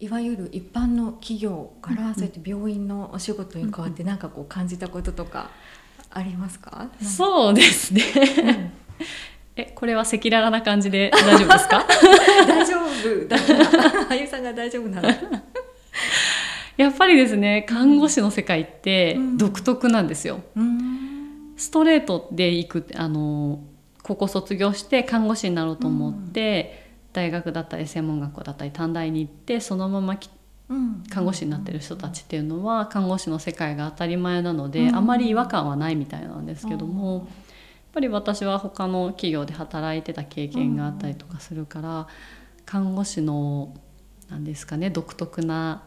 いわゆる一般の企業からそうやって病院のお仕事に変わって何かこう感じたこととかありますか？そうですね。えこれは赤裸々な感じで 大丈夫ですか？大丈夫だあゆさんが大丈夫なら。やっぱりですね看護師の世界って独特なんですよ。うんストレートで行くあの高校卒業して看護師になろうと思って、大学だったり専門学校だったり短大に行ってそのまま看護師になってる人たちっていうのは看護師の世界が当たり前なので、うん。あまり違和感はないみたいなんですけども、やっぱり私は他の企業で働いてた経験があったりとかするから、看護師のなんですかね独特な、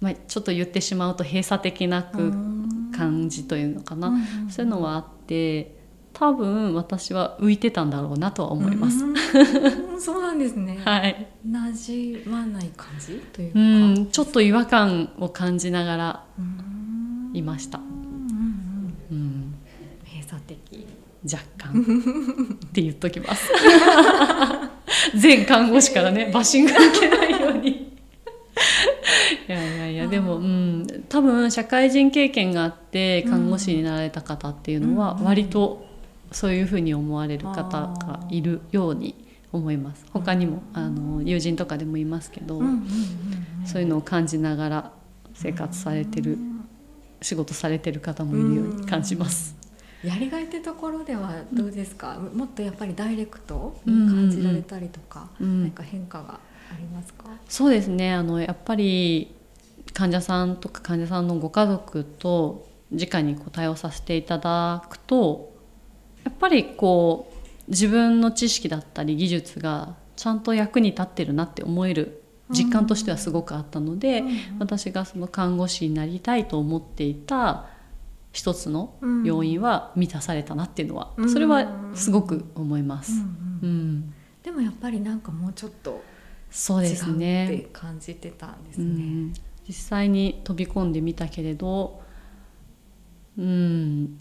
まあ、ちょっと言ってしまうと閉鎖的な空感じというのかな、うん。そういうのはあって多分私は浮いてたんだろうなとは思います。うん。そうなんですね。はい、馴染まない感じといううか。んちょっと違和感を感じながらうん。いました。うんうんうん。閉鎖的。若干。って言っときます。全看護師からねバッシング受けないように。いやいやいやでも、うん、多分社会人経験があって看護師になられた方っていうのはうん。割とそういうふうに思われる方がいるように思います。他にもあの友人とかでもいますけど、うんうんうんうん。そういうのを感じながら生活されてる仕事されてる方もいるように感じます。やりがいってところではどうですか、もっとやっぱりダイレクトに感じられたりとか、うん。何か変化がありますか、そうですね。あのやっぱり患者さんとか患者さんのご家族と直にこう対応させていただくとやっぱりこう自分の知識だったり技術がちゃんと役に立ってるなって思える実感としてはすごくあったので、私がその看護師になりたいと思っていた一つの要因は満たされたなっていうのは、うん。それはすごく思います。うんううん。んでもやっぱりなんかもうちょっとそうですね。感じてたんですね。うん、実際に飛び込んでみたけれど、うん、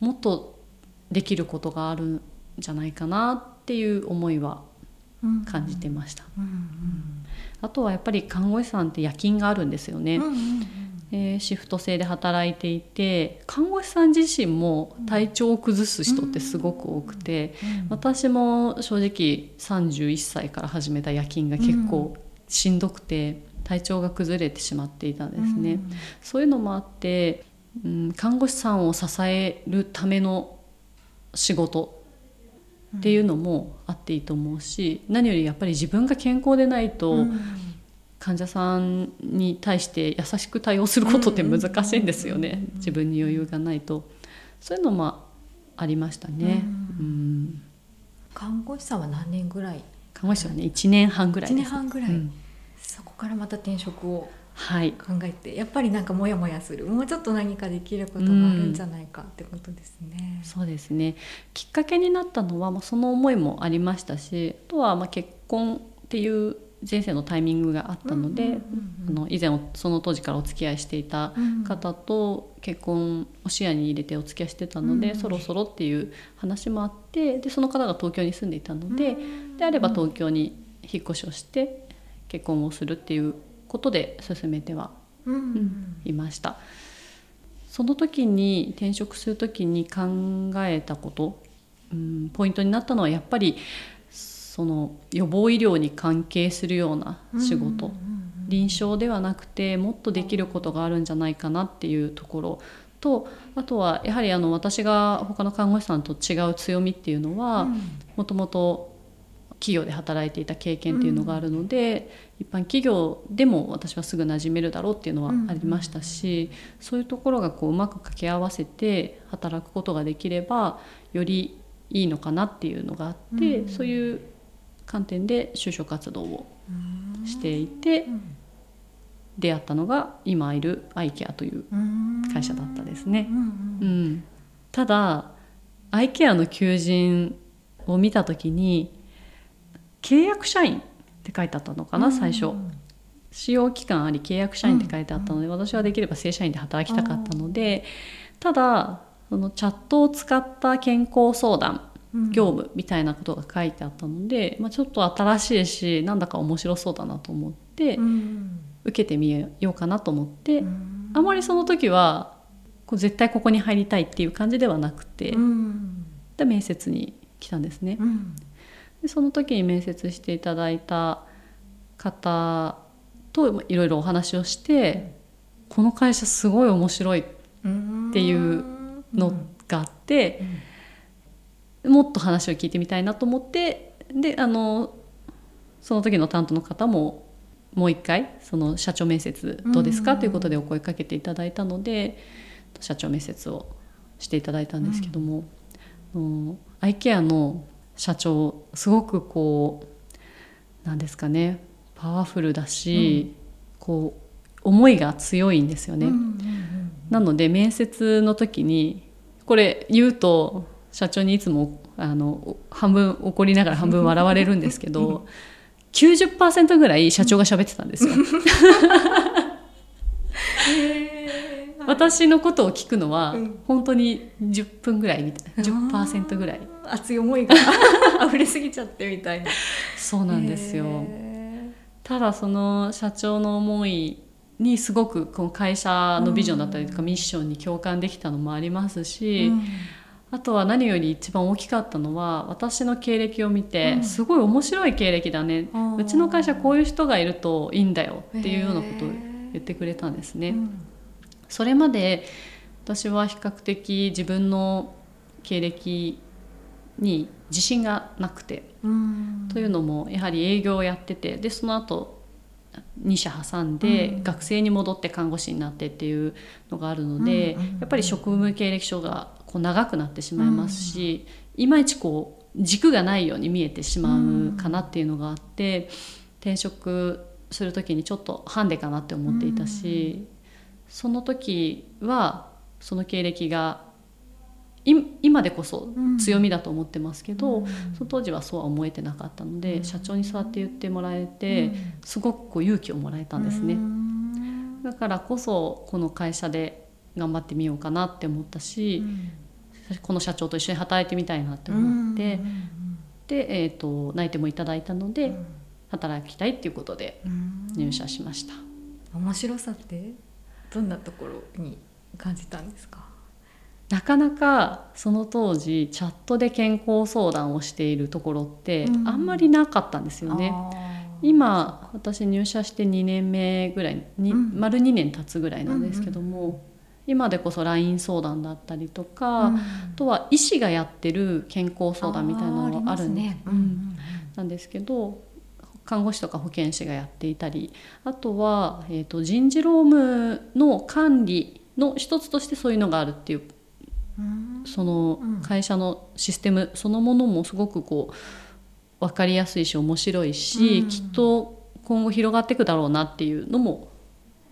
もっとできることがあるんじゃないかなっていう思いはうん感じてました。うんあとはやっぱり看護師さんって夜勤があるんですよね。うんうんうん。えーシフト制で働いていて看護師さん自身も体調を崩す人ってすごく多くて、うん私も正直31歳から始めた夜勤が結構しんどくて体調が崩れてしまっていたんですね、うん。そういうのもあって、うん、看護師さんを支えるための仕事っていうのもあっていいと思うし何よりやっぱり自分が健康でないと、うん。患者さんに対して優しく対応することって難しいんですよねうん。自分に余裕がないと。そういうのもありましたね、ううん。看護師さんは何年ぐらい？看護師はね1年半ぐらい1です。年半ぐらい、うん。そこからまた転職を。はい考えてやっぱりなんかモヤモヤする。もうちょっと何かできることがあるんじゃないかってことですね。そうですね。きっかけになったのは、まあ、その思いもありましたしあとはまあ結婚っていう前世のタイミングがあったので、以前その当時からお付き合いしていた方と結婚を視野に入れてお付き合いしてたので、うん。そろそろっていう話もあってでその方が東京に住んでいたので、うん。であれば東京に引っ越しをして結婚をするっていうことで進めてはうん。うんうんいました。その時に転職する時に考えたこと、うん、ポイントになったのはやっぱりその予防医療に関係するような仕事、うんうん臨床ではなくてもっとできることがあるんじゃないかなっていうところ。とあとはやはりあの私が他の看護師さんと違う強みっていうのはうん。もともと企業で働いていた経験っていうのがあるので、一般企業でも私はすぐ馴染めるだろうっていうのはありましたし、そういうところがこううまく掛け合わせて働くことができればよりいいのかなっていうのがあって、うん。そういう観点で就職活動をうん。していてうん出会ったのが今いるアイケアといううん。会社だったですね。う。んううん。ん、ただアイケアの求人を見た時に契約社員って書いてあったのかな最初。使用期間あり契約社員って書いてあったので私はできれば正社員で働きたかったのでただそのチャットを使った健康相談うん業務みたいなことが書いてあったので、まあ、ちょっと新しいしなんだか面白そうだなと思って、うん。受けてみようかなと思って、うん。あまりその時はこう絶対ここに入りたいっていう感じではなくて、うん。で面接に来たんですね。うんでその時に面接していただいた方といろいろお話をしてこの会社すごい面白いっていうのがあって、もっと話を聞いてみたいなと思ってであのその時の担当の方ももう一回その社長面接どうですかうん。ということでお声かけていただいたので社長面接をしていただいたんですけども、あのアイケアの社長すごくこうなんですかねパワフルだし、こう思いが強いんですよね。うんうんなので面接の時にこれ言うと社長にいつもあの半分怒りながら半分笑われるんですけど90%ぐらい社長が喋ってたんですよ。私のことを聞くのはうん。本当に10分ぐらいみたいな。10%ぐらい熱い思いが 溢れすぎちゃってみたいな。そうなんですよ。へただその社長の思いにすごくこの会社のビジョンだったりとかミッションに共感できたのもありますーし、うん。あとは何より一番大きかったのは私の経歴を見て、うん。すごい面白い経歴だね。うちの会社こういう人がいるといいんだよっていうようなことを言ってくれたんですね。うん。それまで私は比較的自分の経歴に自信がなくて、うん。というのもやはり営業をやっててでその後2社挟んで、うん。学生に戻って看護師になってっていうのがあるので、やっぱり職務経歴書がこう長くなってしまいますし、いまいちこう軸がないように見えてしまうかなっていうのがあって、転職する時にちょっとハンデかなって思っていたし、その時はその経歴がい今でこそ強みだと思ってますけど、うん。その当時はそうは思えてなかったので、うん。社長にそうやって言ってもらえて、すごくこう勇気をもらえたんですね、うん。だからこそこの会社で頑張ってみようかなって思ったし、この社長と一緒に働いてみたいなって思って、うん。で、えー、と内定もいただいたので、うん。働きたいっていうことでうん。入社しました、面白さってどんなところに感じたんですか？なかなかその当時チャットで健康相談をしているところってうん。あんまりなかったんですよね、あー。今私入社して2年目ぐらいに、うん。丸2年経つぐらいなんですけども、今でこそ LINE 相談だったりとか、うん。あとは医師がやってる健康相談みたいなのがあるんでなんですけど看護師とか保健師がやっていたりあとは、えー、と人事労務の管理の一つとしてそういうのがあるっていううんそのうん。会社のシステムそのものもすごくこう分かりやすいし面白いし、うん。きっと今後広がっていくだろうなっていうのも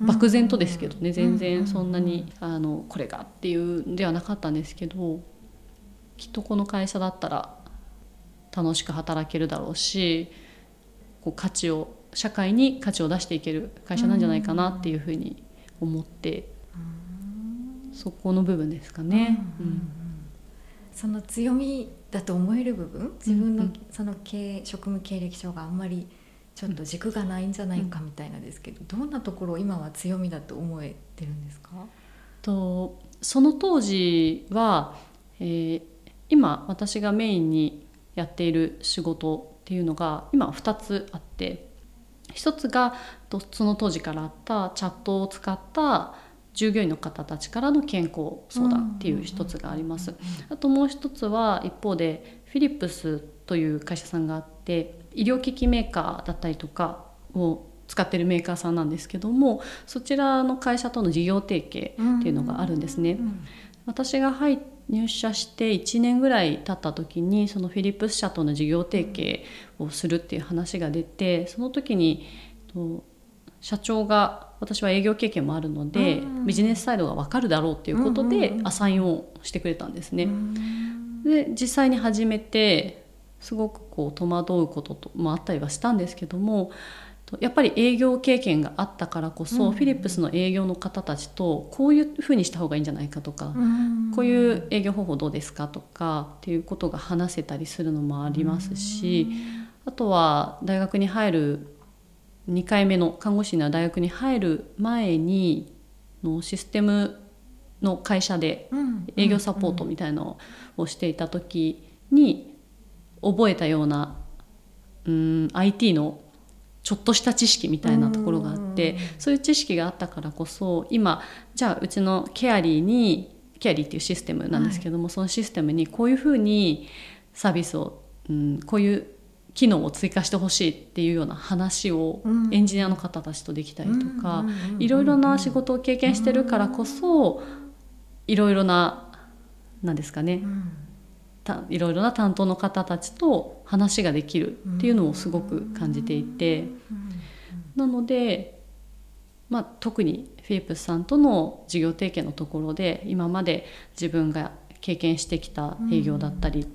漠然とですけどね、全然そんなに、あのこれがっていうんではなかったんですけどきっとこの会社だったら楽しく働けるだろうしこう価値を社会に価値を出していける会社なんじゃないかなっていうふうに思って、そこの部分ですかね。その強みだと思える部分？自分のうんその経職務経歴書があんまりちょっと軸がないんじゃないかみたいなですけど、どんなところを今は強みだと思えてるんですか、とその当時は、えー今私がメインにやっている仕事っていうのが今2つあって一つがとその当時からあったチャットを使った従業員の方たちからの健康相談っていう一つがあります。あともう一つは一方でフィリップスという会社さんがあって医療機器メーカーだったりとかを使ってるメーカーさんなんですけどもそちらの会社との事業提携っていうのがあるんですね。うん私が入入社して1年ぐらい経った時にそのフィリップス社との事業提携をするっていう話が出てその時にと社長が私は営業経験もあるのでうん。ビジネスサイドが分かるだろうっていうことうんうんうん。でアサインをしてくれたんですね。うん。で実際に始めてすごくこう戸惑うことともあったりはしたんですけどもとやっぱり営業経験があったからこそ、うん。フィリップスの営業の方たちとこういうふうにした方がいいんじゃないかとか、うん。こういう営業方法どうですかとかっていうことが話せたりするのもありますし、あとは大学に入る2回目の看護師の大学に入る前にのシステムの会社で営業サポートみたいなのをしていた時に覚えたようなうん IT のちょっとした知識みたいなところがあってそういう知識があったからこそ今じゃあうちのケアリーにケアリーっていうシステムなんですけども、はい、そのシステムにこういうふうにサービスを、うん、こういう機能を追加してほしいっていうような話をエンジニアの方たちとできたりとかいろいろな仕事を経験してるからこそいろいろな何ですかね、いろいろな担当の方たちと話ができるっていうのをすごく感じていて。なので、まあ、特にフィリップスさんとの事業提携のところで今まで自分が経験してきた営業だったり、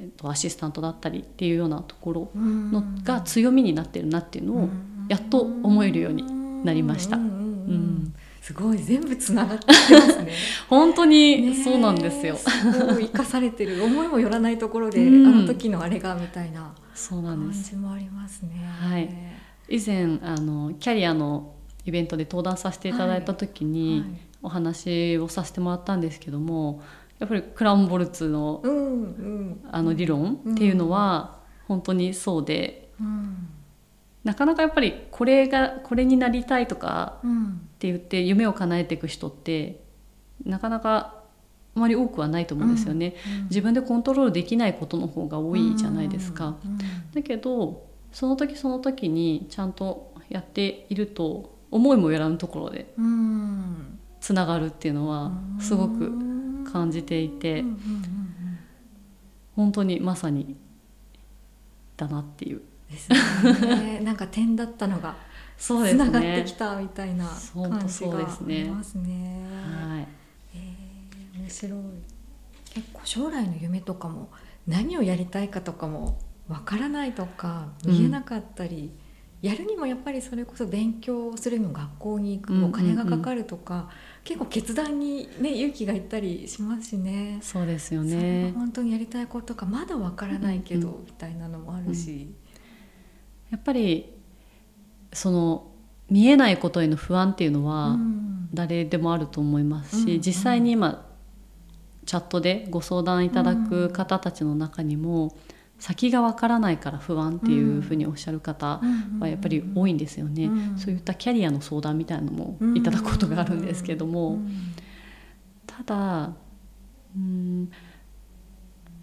えっと、アシスタントだったりっていうようなところのが強みになってるなっていうのをやっと思えるようになりました。うんすごい全部つながってますね。本当にそうなんですよ。生かされてる思いもよらないところで、うん、あの時のあれがみたいな感じもありますね。はい。以前あのキャリアのイベントで登壇させていただいた時に、お話をさせてもらったんですけどもやっぱりクラウンボルツの,、うんうん、あの理論っていうのは本当にそうで、うん、なかなかやっぱりこれがこれになりたいとかって言って夢を叶えていく人ってなかなかあまり多くはないと思うんですよね、自分でコントロールできないことの方が多いじゃないですか、だけどその時その時にちゃんとやっていると思いもよらぬところでつながるっていうのはすごく感じていて本当にまさにだなっていう。ですね、なんか点だったのがそうですね、つながってきたみたいな感じがありますね。はい、えー、面白い。結構将来の夢とかも何をやりたいかとかもわからないとか見えなかったり、うん、やるにもやっぱりそれこそ勉強するの学校に行くお金がかかるとか、うんうんうん、結構決断にね勇気がいったりしますしね。そうですよね。本当にやりたいことかまだわからないけど、うんうん、みたいなのもあるし。うん、やっぱりその見えないことへの不安っていうのは誰でもあると思いますし、うん、実際に今チャットでご相談いただく方たちの中にも、先がわからないから不安っていうふうにおっしゃる方はやっぱり多いんですよね、そういったキャリアの相談みたいなのもいただくことがあるんですけども、ただうん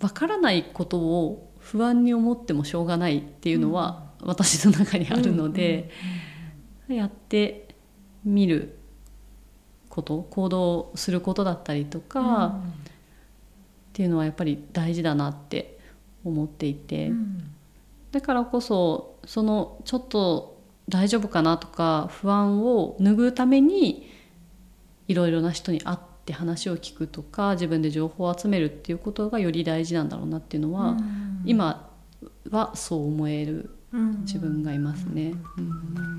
わからないことを不安に思ってもしょうがないっていうのは私の中にあるので、やってみること行動することだったりとか、っていうのはやっぱり大事だなって思っていて、だからこそそのちょっと大丈夫かなとか不安を拭うためにいろいろな人に会って話を聞くとか自分で情報を集めるっていうことがより大事なんだろうなっていうのは、今はそう思える自分がいますね。うん